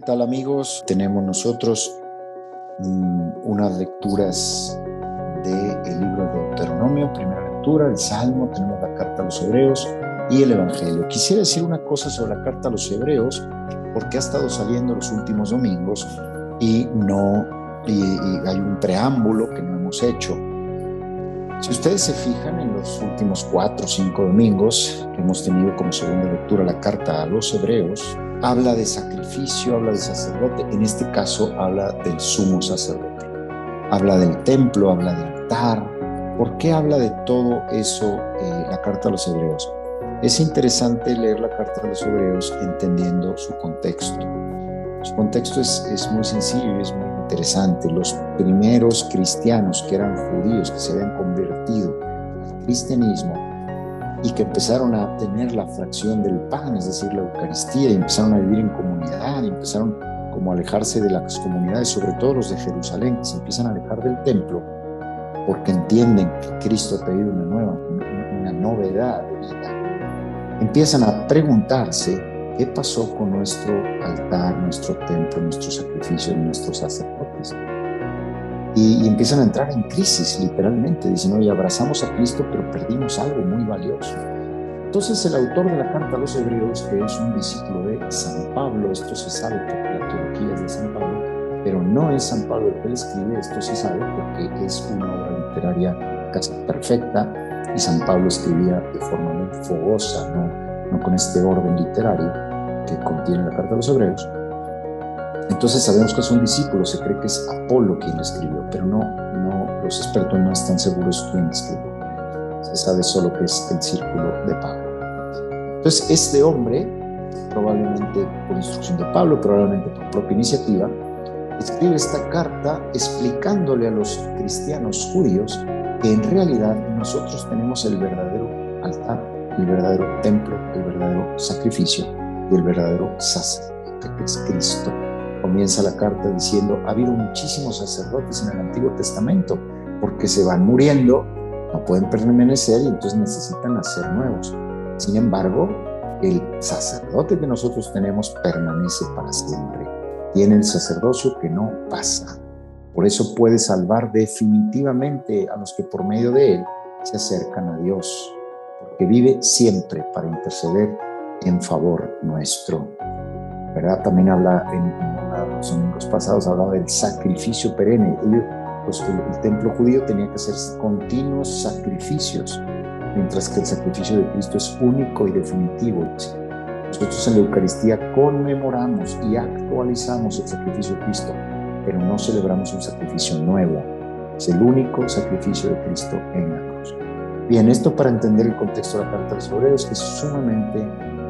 ¿Qué tal amigos? Tenemos nosotros mm, unas lecturas del libro de Deuteronomio, primera lectura, el Salmo, tenemos la carta a los Hebreos y el Evangelio. Quisiera decir una cosa sobre la carta a los Hebreos, porque ha estado saliendo los últimos domingos y no y hay un preámbulo que no hemos hecho. Si ustedes se fijan en los últimos cuatro o cinco domingos que hemos tenido como segunda lectura la carta a los Hebreos, habla de sacrificio, habla de sacerdote, en este caso habla del sumo sacerdote. Habla del templo, habla del altar. ¿Por qué habla de todo eso eh, la carta a los hebreos? Es interesante leer la carta a los hebreos entendiendo su contexto. Su contexto es, es muy sencillo y es muy interesante. Los primeros cristianos que eran judíos, que se habían convertido al cristianismo, y que empezaron a tener la fracción del pan, es decir, la Eucaristía, y empezaron a vivir en comunidad, y empezaron como a alejarse de las comunidades, sobre todo los de Jerusalén, que se empiezan a alejar del templo, porque entienden que Cristo ha traído una nueva, una novedad de vida. Empiezan a preguntarse qué pasó con nuestro altar, nuestro templo, nuestro sacrificio, nuestros sacerdotes y, empiezan a entrar en crisis, literalmente. Dicen, oye, abrazamos a Cristo, pero perdimos algo muy valioso. Entonces el autor de la carta a los hebreos, que es un discípulo de San Pablo, esto se sabe porque la teología es de San Pablo, pero no es San Pablo el que escribe, esto se sabe porque es una obra literaria casi perfecta y San Pablo escribía de forma muy fogosa, no, no con este orden literario que contiene la carta a los hebreos. Entonces sabemos que es un discípulo, se cree que es Apolo quien lo escribió, pero no, no, los expertos no están seguros quién escribió. Se sabe solo que es el círculo de Pablo. Entonces este hombre, probablemente por instrucción de Pablo, probablemente por propia iniciativa, escribe esta carta explicándole a los cristianos judíos que en realidad nosotros tenemos el verdadero altar, el verdadero templo, el verdadero sacrificio y el verdadero sacerdote, que es Cristo comienza la carta diciendo, ha habido muchísimos sacerdotes en el Antiguo Testamento, porque se van muriendo, no pueden permanecer y entonces necesitan hacer nuevos. Sin embargo, el sacerdote que nosotros tenemos permanece para siempre. Tiene el sacerdocio que no pasa. Por eso puede salvar definitivamente a los que por medio de él se acercan a Dios, porque vive siempre para interceder en favor nuestro. ¿Verdad? También habla en, los domingos pasados hablaba del sacrificio perenne. Pues, el, templo judío tenía que hacer continuos sacrificios, mientras que el sacrificio de Cristo es único y definitivo. Nosotros en la Eucaristía conmemoramos y actualizamos el sacrificio de Cristo, pero no celebramos un sacrificio nuevo. Es el único sacrificio de Cristo en la cruz. Bien, esto para entender el contexto de la carta de los Hebreos es sumamente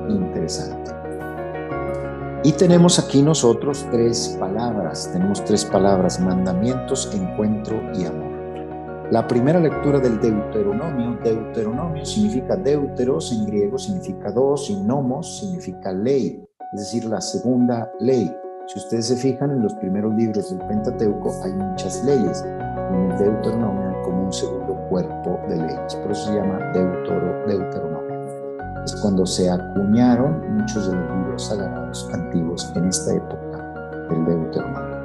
interesante. Y tenemos aquí nosotros tres palabras, tenemos tres palabras, mandamientos, encuentro y amor. La primera lectura del Deuteronomio, Deuteronomio significa deuteros en griego, significa dos, y nomos significa ley, es decir, la segunda ley. Si ustedes se fijan en los primeros libros del Pentateuco hay muchas leyes, en el Deuteronomio hay como un segundo cuerpo de leyes, por eso se llama Deutero, Deuteronomio es cuando se acuñaron muchos de los libros sagrados antiguos en esta época del Deuteronomio.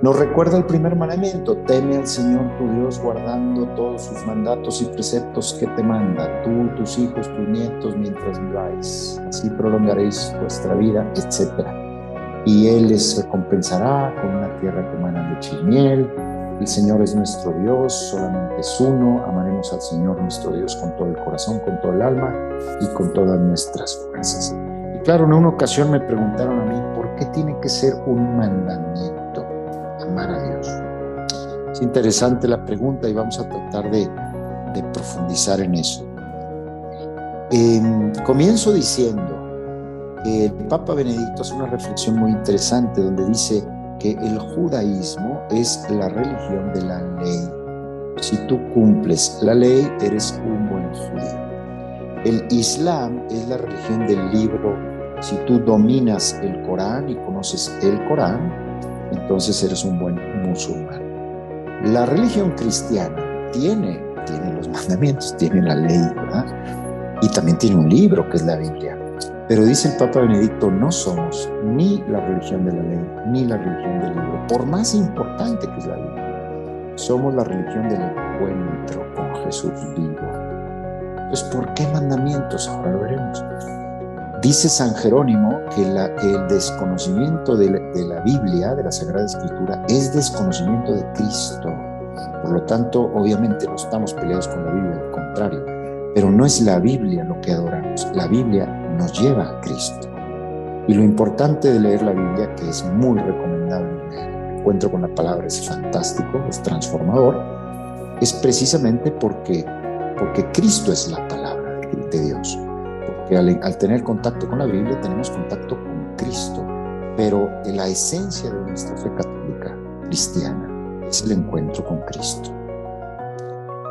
Nos recuerda el primer mandamiento, teme al Señor tu Dios guardando todos sus mandatos y preceptos que te manda, tú, tus hijos, tus nietos, mientras viváis. Así prolongaréis vuestra vida, etc. Y Él les recompensará con una tierra que emana leche y miel, el Señor es nuestro Dios, solamente es uno. Amaremos al Señor nuestro Dios con todo el corazón, con todo el alma y con todas nuestras fuerzas. Y claro, en una ocasión me preguntaron a mí, ¿por qué tiene que ser un mandamiento amar a Dios? Es interesante la pregunta y vamos a tratar de, profundizar en eso. Em, comienzo diciendo que el Papa Benedicto hace una reflexión muy interesante donde dice, que el judaísmo es la religión de la ley. Si tú cumples la ley, eres un buen judío. El Islam es la religión del libro. Si tú dominas el Corán y conoces el Corán, entonces eres un buen musulmán. La religión cristiana tiene, tiene los mandamientos, tiene la ley, ¿verdad? Y también tiene un libro que es la Biblia. Pero dice el Papa Benedicto, no somos ni la religión de la ley, ni la religión del libro, por más importante que es la Biblia. Somos la religión del encuentro con Jesús vivo. Entonces, ¿por qué mandamientos? Ahora lo veremos. Dice San Jerónimo que, el desconocimiento de la, Biblia, de la Sagrada Escritura, es desconocimiento de Cristo. Por lo tanto, obviamente no estamos peleados con la Biblia, al contrario. Pero no es la Biblia lo que adoramos, la Biblia nos lleva a Cristo. Y lo importante de leer la Biblia, que es muy recomendable, el encuentro con la palabra es fantástico, es transformador, es precisamente porque, porque Cristo es la palabra de Dios al, tener contacto con la Biblia tenemos contacto con Cristo, pero la esencia de nuestra fe católica cristiana es el encuentro con Cristo.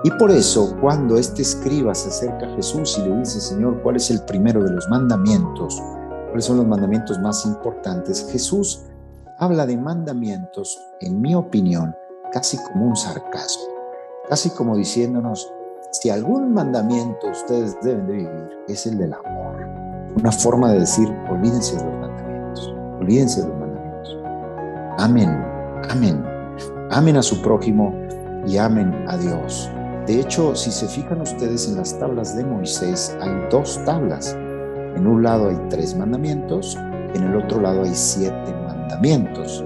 Y por eso, cuando este escriba se acerca a Jesús y le dice, Señor, ¿cuál es el primero de los mandamientos? ¿Cuáles son los mandamientos más importantes? Jesús habla de mandamientos, en mi opinión, casi como un sarcasmo, casi como diciéndonos, si algún mandamiento ustedes deben de vivir, es el del amor. Una forma de decir, olvídense de los mandamientos, olvídense de los mandamientos. Amén, amén. Amen a su prójimo y amen a Dios. De hecho, si se fijan ustedes en las tablas de Moisés, hay dos tablas. En un lado hay tres mandamientos, en el otro lado hay siete mandamientos.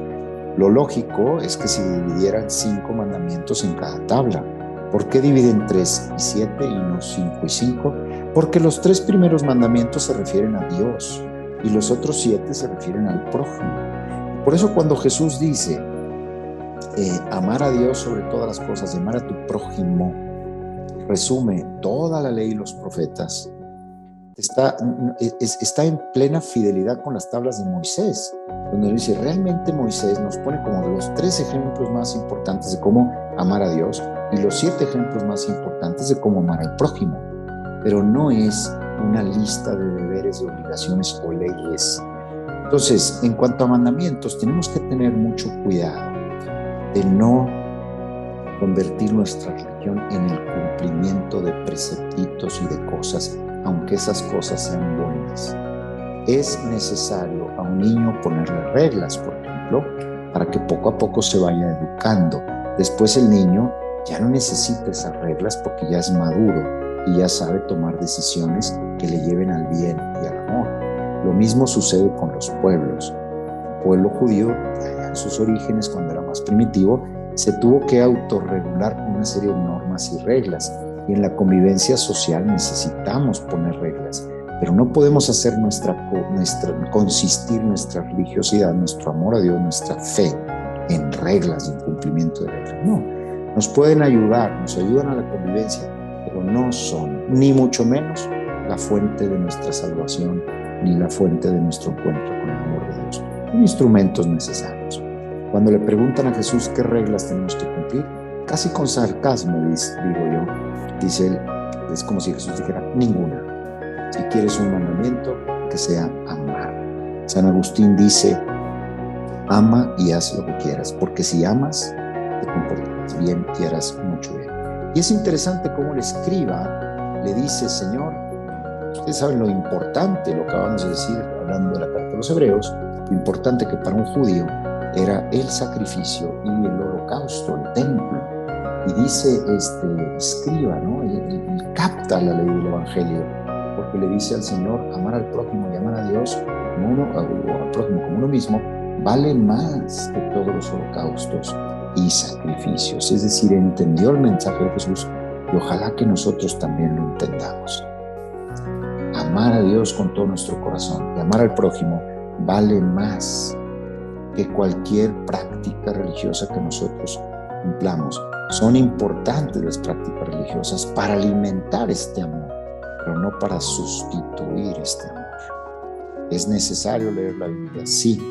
Lo lógico es que se dividieran cinco mandamientos en cada tabla. ¿Por qué dividen 3 y 7 y no 5 y 5? Porque los tres primeros mandamientos se refieren a Dios y los otros siete se refieren al prójimo. Por eso cuando Jesús dice, eh, amar a Dios sobre todas las cosas amar a tu prójimo, resume toda la ley y los profetas, está, está en plena fidelidad con las tablas de Moisés, donde dice, realmente Moisés nos pone como los tres ejemplos más importantes de cómo amar a Dios y los siete ejemplos más importantes de cómo amar al prójimo, pero no es una lista de deberes, y obligaciones o leyes. Entonces, en cuanto a mandamientos, tenemos que tener mucho cuidado de no convertir nuestra religión en el cumplimiento de preceptitos y de cosas, aunque esas cosas sean buenas. Es necesario a un niño ponerle reglas, por ejemplo, para que poco a poco se vaya educando. Después el niño ya no necesita esas reglas porque ya es maduro y ya sabe tomar decisiones que le lleven al bien y al amor. Lo mismo sucede con los pueblos. El pueblo judío, en sus orígenes, cuando era más primitivo, se tuvo que autorregular con una serie de normas y reglas. Y en la convivencia social necesitamos poner reglas, pero no podemos hacer nuestra, nuestra consistir nuestra religiosidad, nuestro amor a Dios, nuestra fe en reglas y en cumplimiento de reglas. No, nos pueden ayudar, nos ayudan a la convivencia, pero no son, ni mucho menos, la fuente de nuestra salvación, ni la fuente de nuestro encuentro con el amor de Dios. Son instrumentos necesarios. Cuando le preguntan a Jesús qué reglas tenemos que cumplir, casi con sarcasmo, digo yo, dice él, es como si Jesús dijera, ninguna. Si quieres un mandamiento, que sea amar. San Agustín dice, ama y haz lo que quieras, porque si amas, te comportarás bien y harás mucho bien. Y es interesante cómo el escriba le dice, Señor, ustedes saben lo importante, lo que acabamos de decir hablando de la carta de los hebreos, lo importante que para un judío era el sacrificio y el holocausto, el templo. Y dice este escriba, ¿no? Él, capta la ley del Evangelio, porque le dice al Señor, amar al prójimo y amar a Dios como uno, o al prójimo como uno mismo, vale más que todos los holocaustos y sacrificios. Es decir, entendió el mensaje de Jesús y ojalá que nosotros también lo entendamos. Amar a Dios con todo nuestro corazón y amar al prójimo vale más que cualquier práctica religiosa que nosotros cumplamos. Son importantes las prácticas religiosas para alimentar este amor, pero no para sustituir este amor. Es necesario leer la Biblia, sí,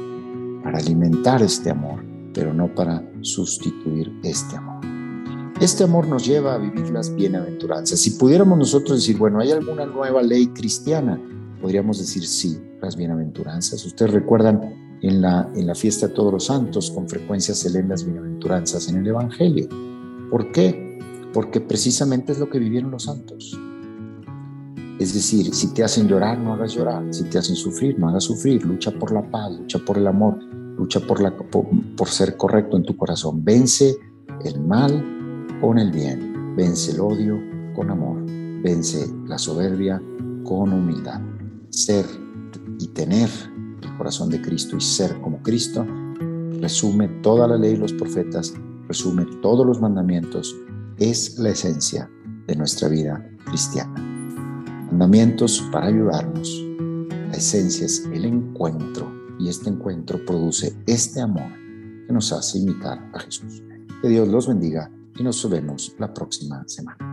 para alimentar este amor, pero no para sustituir este amor. Este amor nos lleva a vivir las bienaventuranzas. Si pudiéramos nosotros decir, bueno, ¿hay alguna nueva ley cristiana? Podríamos decir sí, las bienaventuranzas. Ustedes recuerdan en la, en la fiesta de todos los santos, con frecuencia se leen las bienaventuranzas en el Evangelio. ¿Por qué? Porque precisamente es lo que vivieron los santos. Es decir, si te hacen llorar, no hagas llorar. Si te hacen sufrir, no hagas sufrir. Lucha por la paz, lucha por el amor, lucha por, la, por, ser correcto en tu corazón. Vence el mal con el bien. Vence el odio con amor. Vence la soberbia con humildad. Ser y tener el corazón de Cristo y ser como Cristo resume toda la ley y los profetas, resume todos los mandamientos, es la esencia de nuestra vida cristiana mandamientos para ayudarnos. La esencia es el encuentro y este encuentro produce este amor que nos hace imitar a Jesús. Que Dios los bendiga y nos vemos la próxima semana.